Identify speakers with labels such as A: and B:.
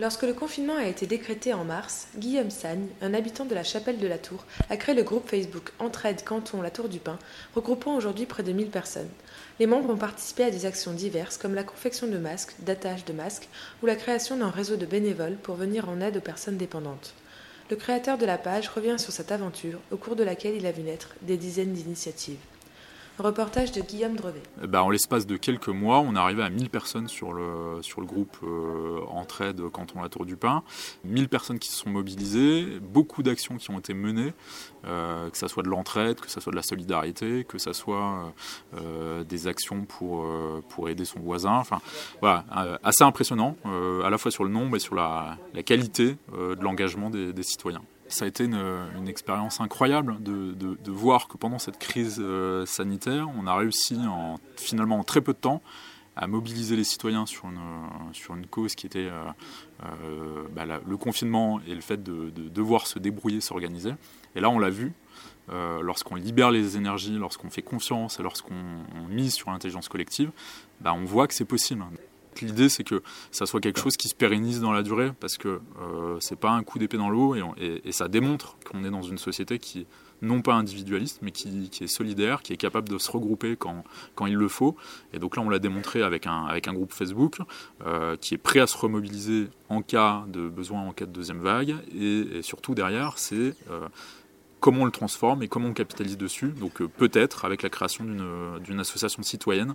A: Lorsque le confinement a été décrété en mars, Guillaume Sagne, un habitant de la chapelle de la Tour, a créé le groupe Facebook Entraide Canton La Tour du Pin, regroupant aujourd'hui près de 1000 personnes. Les membres ont participé à des actions diverses comme la confection de masques, d'attache de masques ou la création d'un réseau de bénévoles pour venir en aide aux personnes dépendantes. Le créateur de la page revient sur cette aventure au cours de laquelle il a vu naître des dizaines d'initiatives. Reportage de Guillaume Drevet.
B: Eh ben, en l'espace de quelques mois, on est arrivé à 1000 personnes sur le, groupe euh, Entraide Canton La Tour du Pin. 1000 personnes qui se sont mobilisées, beaucoup d'actions qui ont été menées, euh, que ce soit de l'entraide, que ce soit de la solidarité, que ce soit euh, des actions pour, aider son voisin. Enfin, voilà, assez impressionnant, à la fois sur le nombre et sur la, qualité de l'engagement des citoyens ça a été une, expérience incroyable de, voir que pendant cette crise euh, sanitaire, on a réussi en, finalement en très peu de temps à mobiliser les citoyens sur une, cause qui était euh, euh, bah, le confinement et le fait de, de devoir se débrouiller, s'organiser. Et là, on l'a vu, lorsqu'on libère les énergies, lorsqu'on fait confiance et lorsqu'on mise sur l'intelligence collective, bah, on voit que c'est possible. L'idée, c'est que ça soit quelque chose qui se pérennise dans la durée, parce que euh, c'est pas un coup d'épée dans l'eau, et, ça démontre qu'on est dans une société qui non pas individualiste, mais qui, est solidaire, qui est capable de se regrouper quand, quand il le faut. Et donc là, on l'a démontré avec un, avec un groupe Facebook euh, qui est prêt à se remobiliser en cas de besoin, en cas de deuxième vague, et, et surtout derrière, c'est euh, comment on le transforme et comment on capitalise dessus. Donc euh, peut-être avec la création d'une association citoyenne.